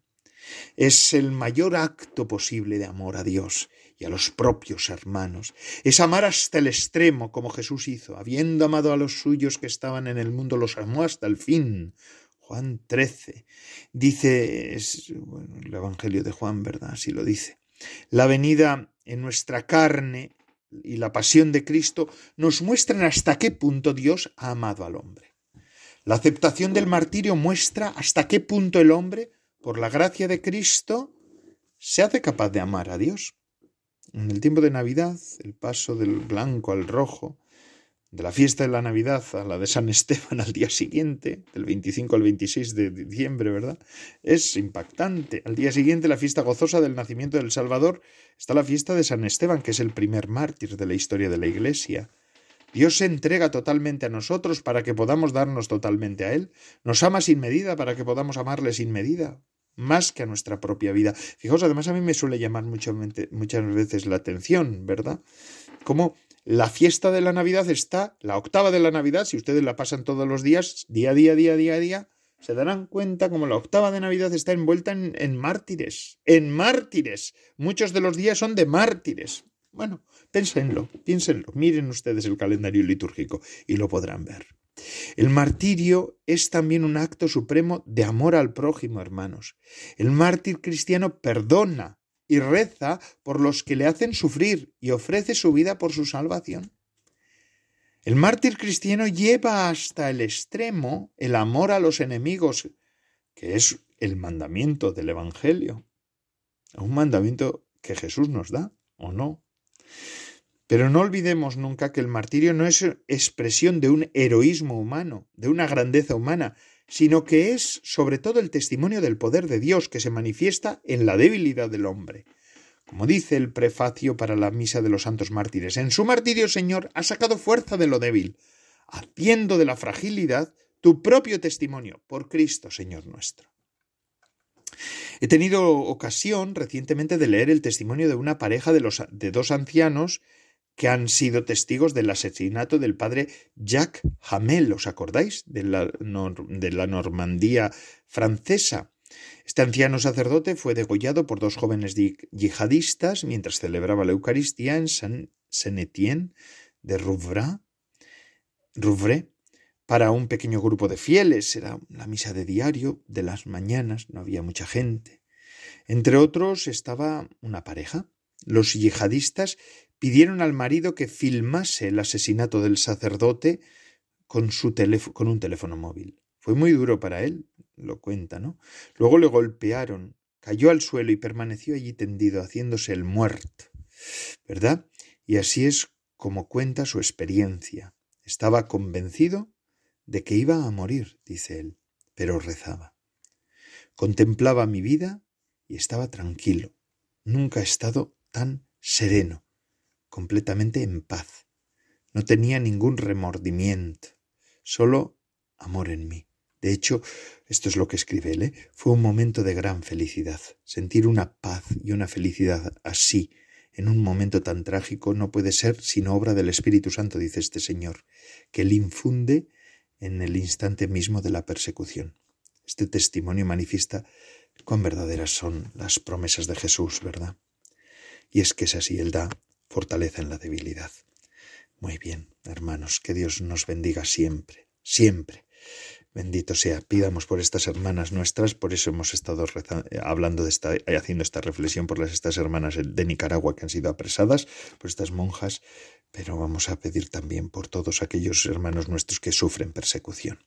Es el mayor acto posible de amor a Dios y a los propios hermanos. Es amar hasta el extremo, como Jesús hizo. Habiendo amado a los suyos que estaban en el mundo, los amó hasta el fin. Juan 13. Dice, el Evangelio de Juan, ¿verdad? Así lo dice. La venida en nuestra carne y la pasión de Cristo nos muestran hasta qué punto Dios ha amado al hombre. La aceptación del martirio muestra hasta qué punto el hombre, por la gracia de Cristo, se hace capaz de amar a Dios. En el tiempo de Navidad, el paso del blanco al rojo, de la fiesta de la Navidad a la de San Esteban al día siguiente, del 25 al 26 de diciembre, ¿verdad? Es impactante. Al día siguiente, la fiesta gozosa del nacimiento del Salvador, está la fiesta de San Esteban, que es el primer mártir de la historia de la Iglesia. Dios se entrega totalmente a nosotros para que podamos darnos totalmente a Él. Nos ama sin medida para que podamos amarle sin medida, más que a nuestra propia vida. Fijaos, además a mí me suele llamar muchas veces la atención, ¿verdad? Cómo la fiesta de la Navidad está, la octava de la Navidad, si ustedes la pasan todos los días, día a día, día a día, día, se darán cuenta como la octava de Navidad está envuelta en, en mártires, en mártires. Muchos de los días son de mártires. Bueno, piénsenlo, piénsenlo, miren ustedes el calendario litúrgico y lo podrán ver. El martirio es también un acto supremo de amor al prójimo, hermanos. El mártir cristiano perdona, y reza por los que le hacen sufrir y ofrece su vida por su salvación. El mártir cristiano lleva hasta el extremo el amor a los enemigos, que es el mandamiento del Evangelio. Un mandamiento que Jesús nos da, ¿o no? Pero no olvidemos nunca que el martirio no es expresión de un heroísmo humano, de una grandeza humana, sino que es sobre todo el testimonio del poder de Dios que se manifiesta en la debilidad del hombre. Como dice el prefacio para la misa de los santos mártires, en su martirio, Señor, ha sacado fuerza de lo débil, haciendo de la fragilidad tu propio testimonio, por Cristo, Señor nuestro. He tenido ocasión recientemente de leer el testimonio de una pareja de, los, de dos ancianos que han sido testigos del asesinato del padre Jacques Hamel, ¿os acordáis? De la, de la Normandía francesa. Este anciano sacerdote fue degollado por dos jóvenes yihadistas mientras celebraba la Eucaristía en Saint-Étienne de Rouvray, para un pequeño grupo de fieles. Era la misa de diario de las mañanas, no había mucha gente. Entre otros estaba una pareja. Los yihadistas pidieron al marido que filmase el asesinato del sacerdote con, su un teléfono móvil. Fue muy duro para él, lo cuenta, ¿no? Luego le golpearon, cayó al suelo y permaneció allí tendido, haciéndose el muerto, ¿verdad? Y así es como cuenta su experiencia. Estaba convencido de que iba a morir, dice él, pero rezaba. Contemplaba mi vida y estaba tranquilo. Nunca he estado tan sereno completamente en paz. No tenía ningún remordimiento, solo amor en mí. De hecho, esto es lo que escribe él, ¿eh? fue un momento de gran felicidad. Sentir una paz y una felicidad así, en un momento tan trágico, no puede ser sino obra del Espíritu Santo, dice este Señor, que él infunde en el instante mismo de la persecución. Este testimonio manifiesta cuán verdaderas son las promesas de Jesús, ¿verdad? Y es que es así, Él da fortaleza en la debilidad. Muy bien, hermanos, que Dios nos bendiga siempre, siempre. Bendito sea. Pidamos por estas hermanas nuestras, por eso hemos estado hablando de esta, haciendo esta reflexión por las estas hermanas de Nicaragua que han sido apresadas, por estas monjas, pero vamos a pedir también por todos aquellos hermanos nuestros que sufren persecución.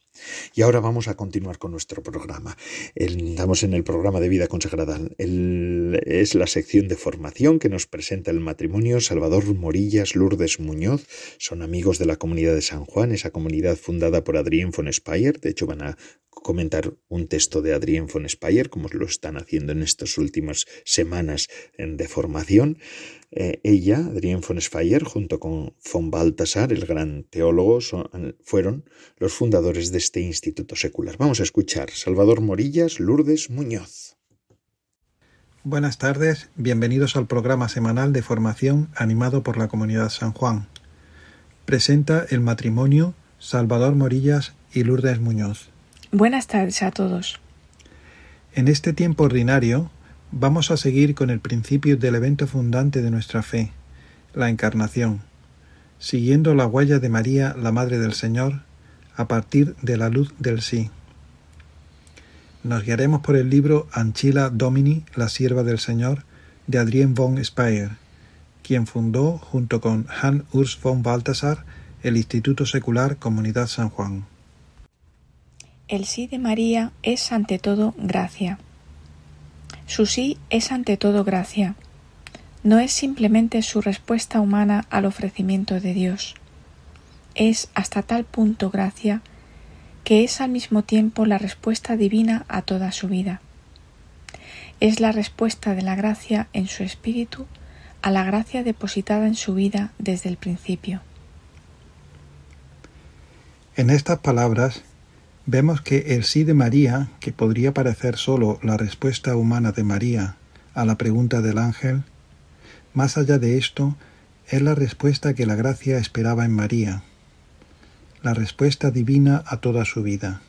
Y ahora vamos a continuar con nuestro programa. estamos en el programa de vida consagrada. es la sección de formación que nos presenta el matrimonio Salvador Morillas Lourdes Muñoz. Son amigos de la comunidad de San Juan, esa comunidad fundada por Adrián von Speyer. De hecho, van a comentar un texto de Adrián von Speyer, como lo están haciendo en estas últimas semanas de formación. Eh, ella, Adrián von Speyer, junto con von Baltasar, el gran teólogo, fueron los fundadores de este instituto secular. Vamos a escuchar Salvador Morillas, Lourdes Muñoz. Buenas tardes, bienvenidos al programa semanal de formación animado por la comunidad San Juan. Presenta el matrimonio Salvador Morillas y Lourdes Muñoz. Buenas tardes a todos. En este tiempo ordinario Vamos a seguir con el principio del evento fundante de nuestra fe, la encarnación, siguiendo la huella de María, la Madre del Señor, a partir de la luz del sí. Nos guiaremos por el libro Anchila Domini, la sierva del Señor, de Adrien von Speyer, quien fundó, junto con Hans Urs von Balthasar, el Instituto Secular Comunidad San Juan. El sí de María es ante todo gracia. Su sí es ante todo gracia. No es simplemente su respuesta humana al ofrecimiento de Dios. Es hasta tal punto gracia que es al mismo tiempo la respuesta divina a toda su vida. Es la respuesta de la gracia en su espíritu a la gracia depositada en su vida desde el principio. En estas palabras vemos que el sí de María, que podría parecer solo la respuesta humana de María a la pregunta del ángel, más allá de esto, es la respuesta que la gracia esperaba en María, la respuesta divina a toda su vida.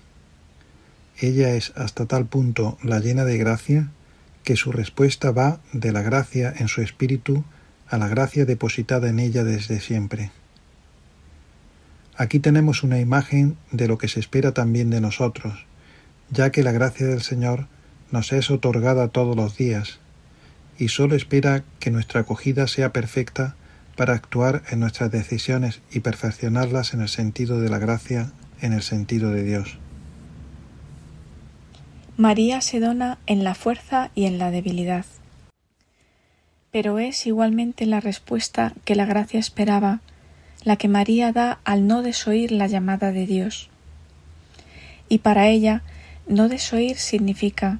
Ella es hasta tal punto la llena de gracia que su respuesta va de la gracia en su espíritu a la gracia depositada en ella desde siempre. Aquí tenemos una imagen de lo que se espera también de nosotros, ya que la gracia del Señor nos es otorgada todos los días, y sólo espera que nuestra acogida sea perfecta para actuar en nuestras decisiones y perfeccionarlas en el sentido de la gracia, en el sentido de Dios. María se dona en la fuerza y en la debilidad. Pero es igualmente la respuesta que la gracia esperaba, la que María da al no desoír la llamada de Dios. Y para ella, no desoír significa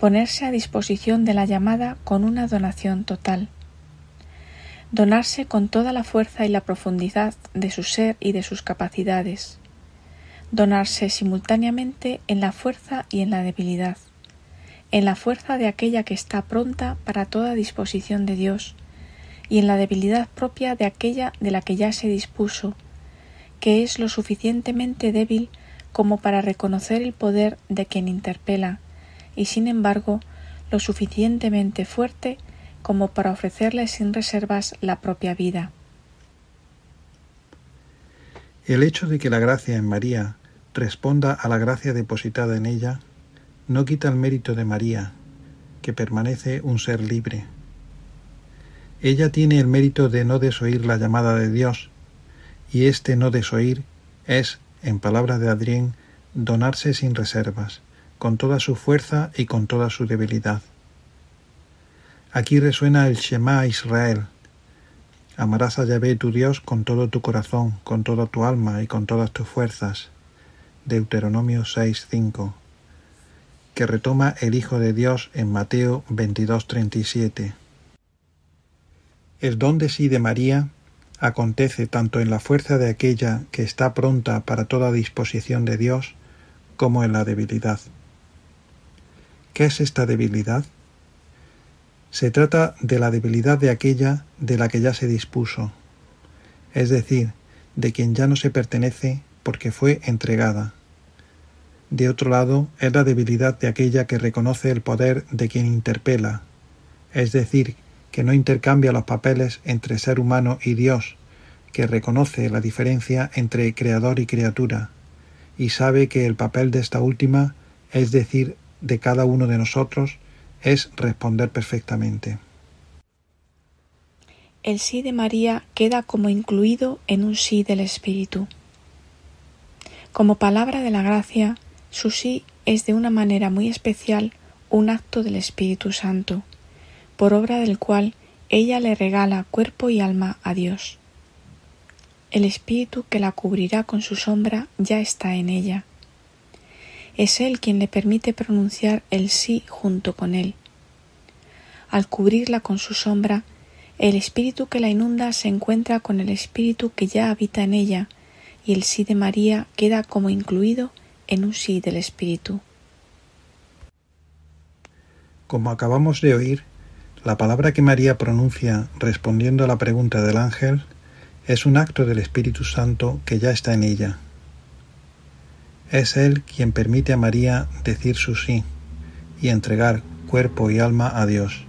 ponerse a disposición de la llamada con una donación total. Donarse con toda la fuerza y la profundidad de su ser y de sus capacidades donarse simultáneamente en la fuerza y en la debilidad, en la fuerza de aquella que está pronta para toda disposición de Dios, y en la debilidad propia de aquella de la que ya se dispuso, que es lo suficientemente débil como para reconocer el poder de quien interpela, y sin embargo lo suficientemente fuerte como para ofrecerle sin reservas la propia vida. El hecho de que la gracia en María responda a la gracia depositada en ella, no quita el mérito de María, que permanece un ser libre. Ella tiene el mérito de no desoír la llamada de Dios, y este no desoír es, en palabras de Adrián, donarse sin reservas, con toda su fuerza y con toda su debilidad. Aquí resuena el Shema Israel. Amarás a Yahvé tu Dios con todo tu corazón, con toda tu alma y con todas tus fuerzas. Deuteronomio 6.5, que retoma el Hijo de Dios en Mateo 22.37. El don de sí de María acontece tanto en la fuerza de aquella que está pronta para toda disposición de Dios, como en la debilidad. ¿Qué es esta debilidad? Se trata de la debilidad de aquella de la que ya se dispuso, es decir, de quien ya no se pertenece porque fue entregada. De otro lado, es la debilidad de aquella que reconoce el poder de quien interpela, es decir, que no intercambia los papeles entre ser humano y Dios, que reconoce la diferencia entre creador y criatura, y sabe que el papel de esta última, es decir, de cada uno de nosotros, es responder perfectamente. El sí de María queda como incluido en un sí del Espíritu. Como palabra de la gracia, su sí es de una manera muy especial un acto del Espíritu Santo, por obra del cual ella le regala cuerpo y alma a Dios. El Espíritu que la cubrirá con su sombra ya está en ella. Es Él quien le permite pronunciar el sí junto con Él. Al cubrirla con su sombra, el Espíritu que la inunda se encuentra con el Espíritu que ya habita en ella y el sí de María queda como incluido en un sí del Espíritu. Como acabamos de oír, la palabra que María pronuncia respondiendo a la pregunta del ángel es un acto del Espíritu Santo que ya está en ella. Es Él quien permite a María decir su sí y entregar cuerpo y alma a Dios.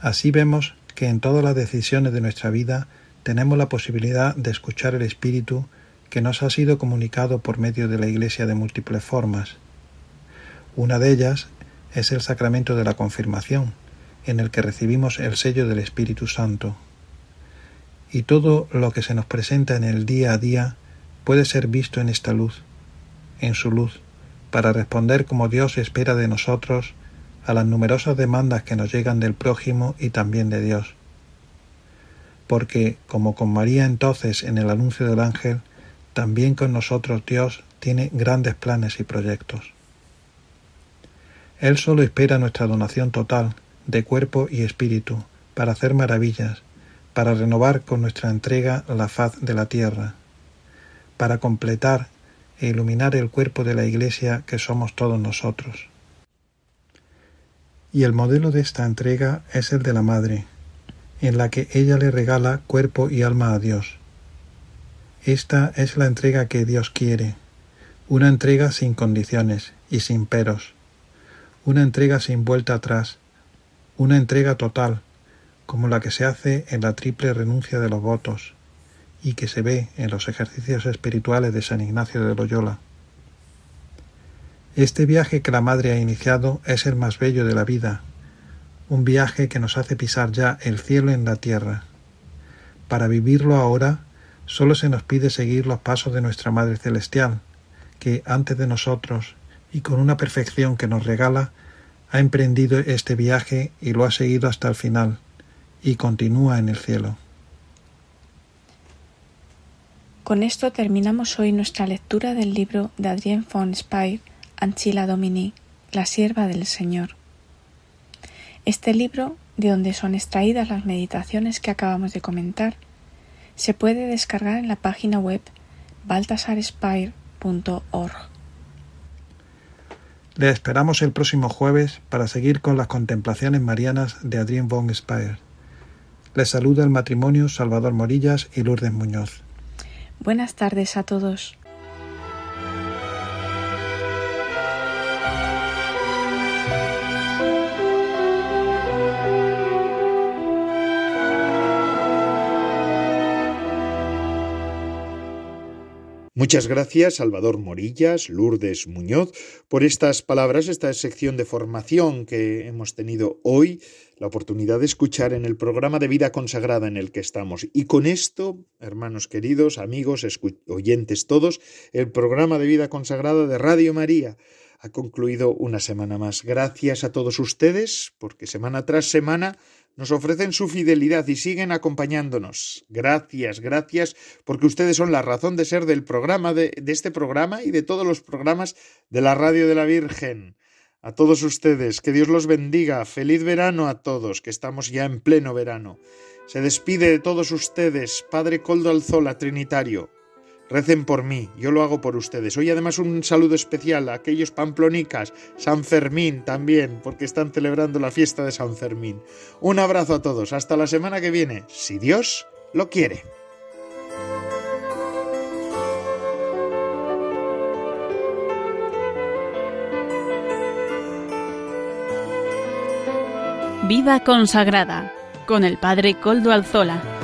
Así vemos que en todas las decisiones de nuestra vida tenemos la posibilidad de escuchar el Espíritu que nos ha sido comunicado por medio de la Iglesia de múltiples formas. Una de ellas es el sacramento de la confirmación, en el que recibimos el sello del Espíritu Santo. Y todo lo que se nos presenta en el día a día puede ser visto en esta luz, en su luz, para responder como Dios espera de nosotros a las numerosas demandas que nos llegan del prójimo y también de Dios. Porque, como con María entonces en el anuncio del ángel, también con nosotros Dios tiene grandes planes y proyectos. Él solo espera nuestra donación total, de cuerpo y espíritu, para hacer maravillas, para renovar con nuestra entrega la faz de la tierra, para completar e iluminar el cuerpo de la Iglesia que somos todos nosotros. Y el modelo de esta entrega es el de la Madre, en la que ella le regala cuerpo y alma a Dios. Esta es la entrega que Dios quiere, una entrega sin condiciones y sin peros, una entrega sin vuelta atrás, una entrega total, como la que se hace en la triple renuncia de los votos, y que se ve en los ejercicios espirituales de San Ignacio de Loyola. Este viaje que la Madre ha iniciado es el más bello de la vida, un viaje que nos hace pisar ya el cielo en la tierra. Para vivirlo ahora, solo se nos pide seguir los pasos de nuestra Madre Celestial, que antes de nosotros y con una perfección que nos regala, ha emprendido este viaje y lo ha seguido hasta el final, y continúa en el cielo. Con esto terminamos hoy nuestra lectura del libro de Adrien von Speyer, Anchila Domini, la sierva del Señor. Este libro, de donde son extraídas las meditaciones que acabamos de comentar, se puede descargar en la página web baltasarspire.org. Le esperamos el próximo jueves para seguir con las contemplaciones marianas de Adrien von Speyer. Les saluda el matrimonio Salvador Morillas y Lourdes Muñoz. Buenas tardes a todos. Muchas gracias, Salvador Morillas, Lourdes Muñoz, por estas palabras, esta sección de formación que hemos tenido hoy, la oportunidad de escuchar en el programa de vida consagrada en el que estamos. Y con esto, hermanos queridos, amigos, oyentes todos, el programa de vida consagrada de Radio María ha concluido una semana más. Gracias a todos ustedes, porque semana tras semana nos ofrecen su fidelidad y siguen acompañándonos. Gracias, gracias, porque ustedes son la razón de ser del programa, de, de, este programa y de todos los programas de la Radio de la Virgen. A todos ustedes, que Dios los bendiga. Feliz verano a todos, que estamos ya en pleno verano. Se despide de todos ustedes, Padre Coldo Alzola, Trinitario. Recen por mí, yo lo hago por ustedes. Hoy además un saludo especial a aquellos pamplonicas, San Fermín también, porque están celebrando la fiesta de San Fermín. Un abrazo a todos, hasta la semana que viene, si Dios lo quiere. Viva consagrada con el Padre Coldo Alzola.